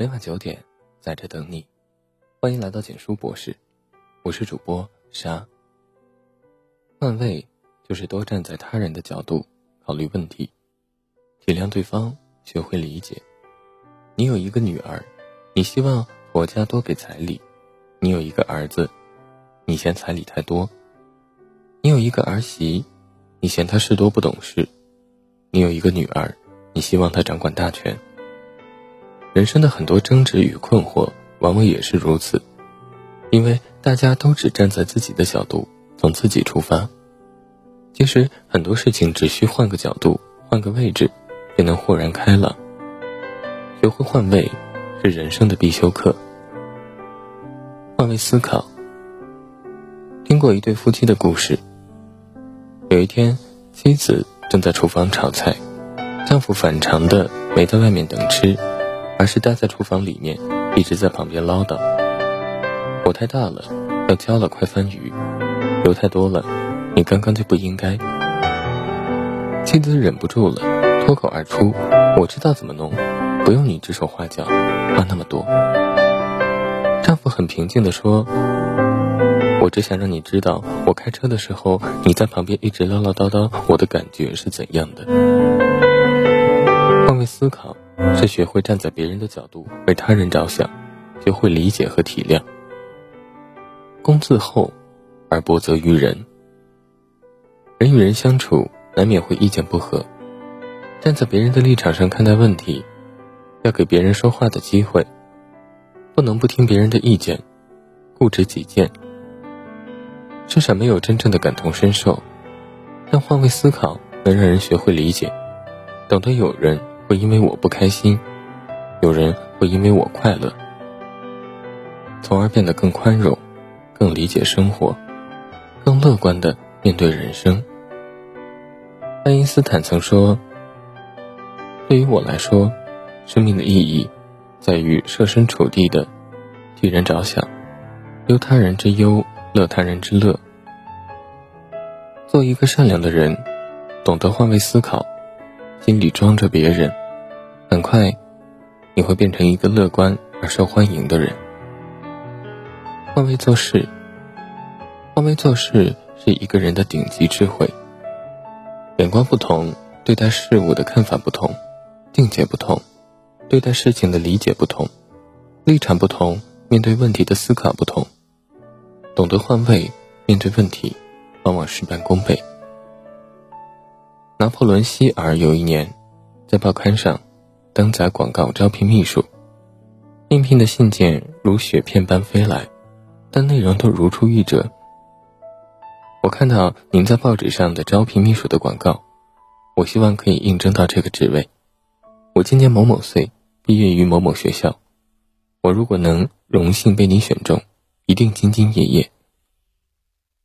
每晚九点，在这等你。欢迎来到简书博士，我是主播沙。换位就是多站在他人的角度考虑问题，体谅对方，学会理解。你有一个女儿，你希望婆家多给彩礼；你有一个儿子，你嫌彩礼太多；你有一个儿媳，你嫌她事多不懂事；你有一个女儿。你希望她掌管大权。人生的很多争执与困惑，往往也是如此，因为大家都只站在自己的角度，从自己出发。其实很多事情只需换个角度，换个位置，便能豁然开朗。学会换位，是人生的必修课。换位思考。听过一对夫妻的故事。有一天，妻子正在厨房炒菜。丈夫反常的没在外面等吃，而是待在厨房里面，一直在旁边唠叨。火太大了，要焦了快翻鱼；油太多了，你刚刚就不应该。妻子忍不住了，脱口而出：“我知道怎么弄，不用你指手画脚，话那么多。”丈夫很平静地说：“我只想让你知道，我开车的时候你在旁边一直唠唠叨叨，我的感觉是怎样的。”换位思考是学会站在别人的角度为他人着想，学会理解和体谅。公自厚而薄责于人。人与人相处难免会意见不合，站在别人的立场上看待问题，要给别人说话的机会，不能不听别人的意见，固执己见。世上没有真正的感同身受，但换位思考能让人学会理解，懂得有人。会因为我不开心，有人会因为我快乐，从而变得更宽容、更理解生活、更乐观的面对人生。爱因斯坦曾说：“对于我来说，生命的意义在于设身处地的替人着想，忧他人之忧，乐他人之乐。做一个善良的人，懂得换位思考，心里装着别人。”很快，你会变成一个乐观而受欢迎的人。换位做事，换位做事是一个人的顶级智慧。眼光不同，对待事物的看法不同，境界不同，对待事情的理解不同，立场不同，面对问题的思考不同。懂得换位，面对问题，往往事半功倍。拿破仑·希尔有一年，在报刊上。登载广告招聘秘书，应聘的信件如雪片般飞来，但内容都如出一辙。我看到您在报纸上的招聘秘书的广告，我希望可以应征到这个职位。我今年某某岁，毕业于某某学校。我如果能荣幸被您选中，一定兢兢业业。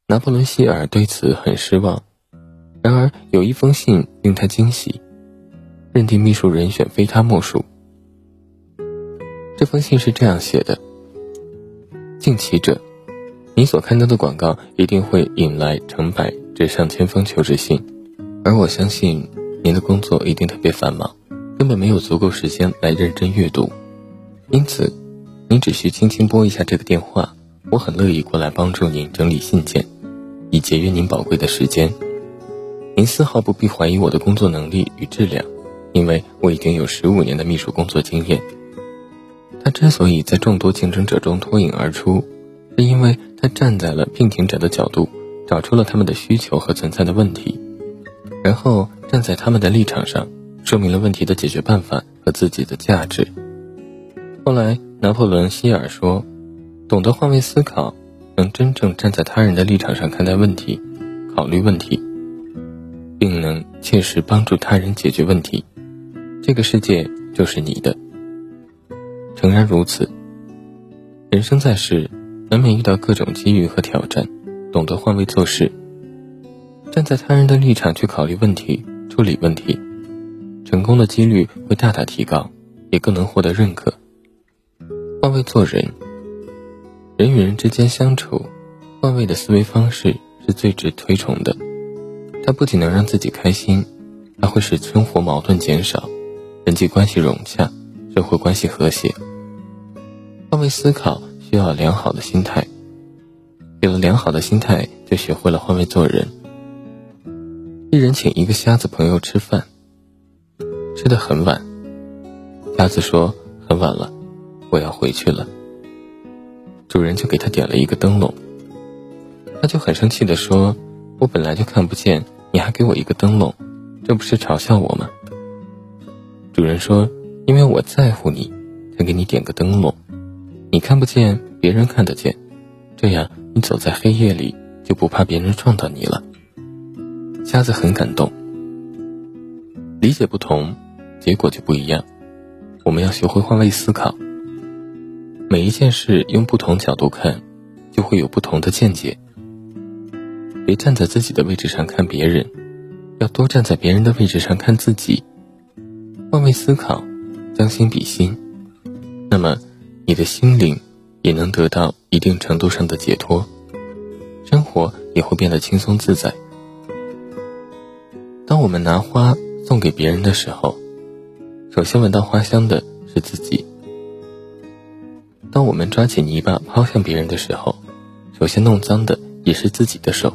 拿破仑希尔对此很失望，然而有一封信令他惊喜。认定秘书人选非他莫属。这封信是这样写的：“敬启者，你所刊登的广告一定会引来成百至上千封求职信，而我相信您的工作一定特别繁忙，根本没有足够时间来认真阅读。因此，您只需轻轻拨一下这个电话，我很乐意过来帮助您整理信件，以节约您宝贵的时间。您丝毫不必怀疑我的工作能力与质量。”因为我已经有十五年的秘书工作经验，他之所以在众多竞争者中脱颖而出，是因为他站在了聘请者的角度，找出了他们的需求和存在的问题，然后站在他们的立场上，说明了问题的解决办法和自己的价值。后来，拿破仑·希尔说：“懂得换位思考，能真正站在他人的立场上看待问题，考虑问题，并能切实帮助他人解决问题。”这个世界就是你的。诚然如此，人生在世，难免遇到各种机遇和挑战，懂得换位做事，站在他人的立场去考虑问题、处理问题，成功的几率会大大提高，也更能获得认可。换位做人，人与人之间相处，换位的思维方式是最值推崇的。它不仅能让自己开心，还会使生活矛盾减少。人际关系融洽，社会关系和谐，换位思考需要良好的心态，有了良好的心态，就学会了换位做人。一人请一个瞎子朋友吃饭，吃的很晚，瞎子说很晚了，我要回去了。主人就给他点了一个灯笼，他就很生气的说：“我本来就看不见，你还给我一个灯笼，这不是嘲笑我吗？”主人说：“因为我在乎你，才给你点个灯笼。你看不见，别人看得见，这样你走在黑夜里就不怕别人撞到你了。”瞎子很感动。理解不同，结果就不一样。我们要学会换位思考，每一件事用不同角度看，就会有不同的见解。别站在自己的位置上看别人，要多站在别人的位置上看自己。换位思考，将心比心，那么你的心灵也能得到一定程度上的解脱，生活也会变得轻松自在。当我们拿花送给别人的时候，首先闻到花香的是自己；当我们抓起泥巴抛向别人的时候，首先弄脏的也是自己的手。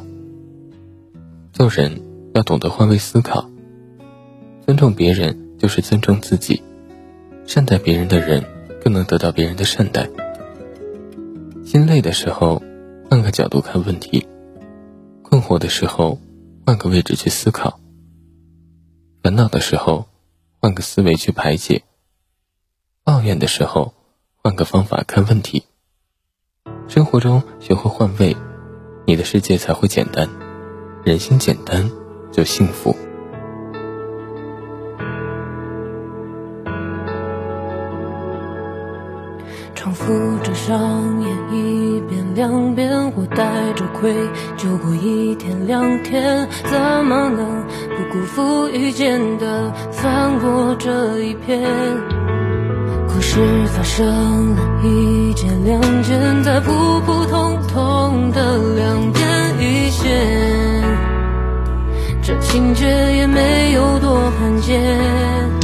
做人要懂得换位思考，尊重别人。就是尊重自己，善待别人的人，更能得到别人的善待。心累的时候，换个角度看问题；困惑的时候，换个位置去思考；烦恼的时候，换个思维去排解；抱怨的时候，换个方法看问题。生活中学会换位，你的世界才会简单。人心简单，就幸福。重复着上演一遍两遍，我带着愧疚过一天两天，怎么能不辜负遇见的，翻过这一篇？故事发生了一件两件，在普普通通的两点一线，这情节也没有多罕见。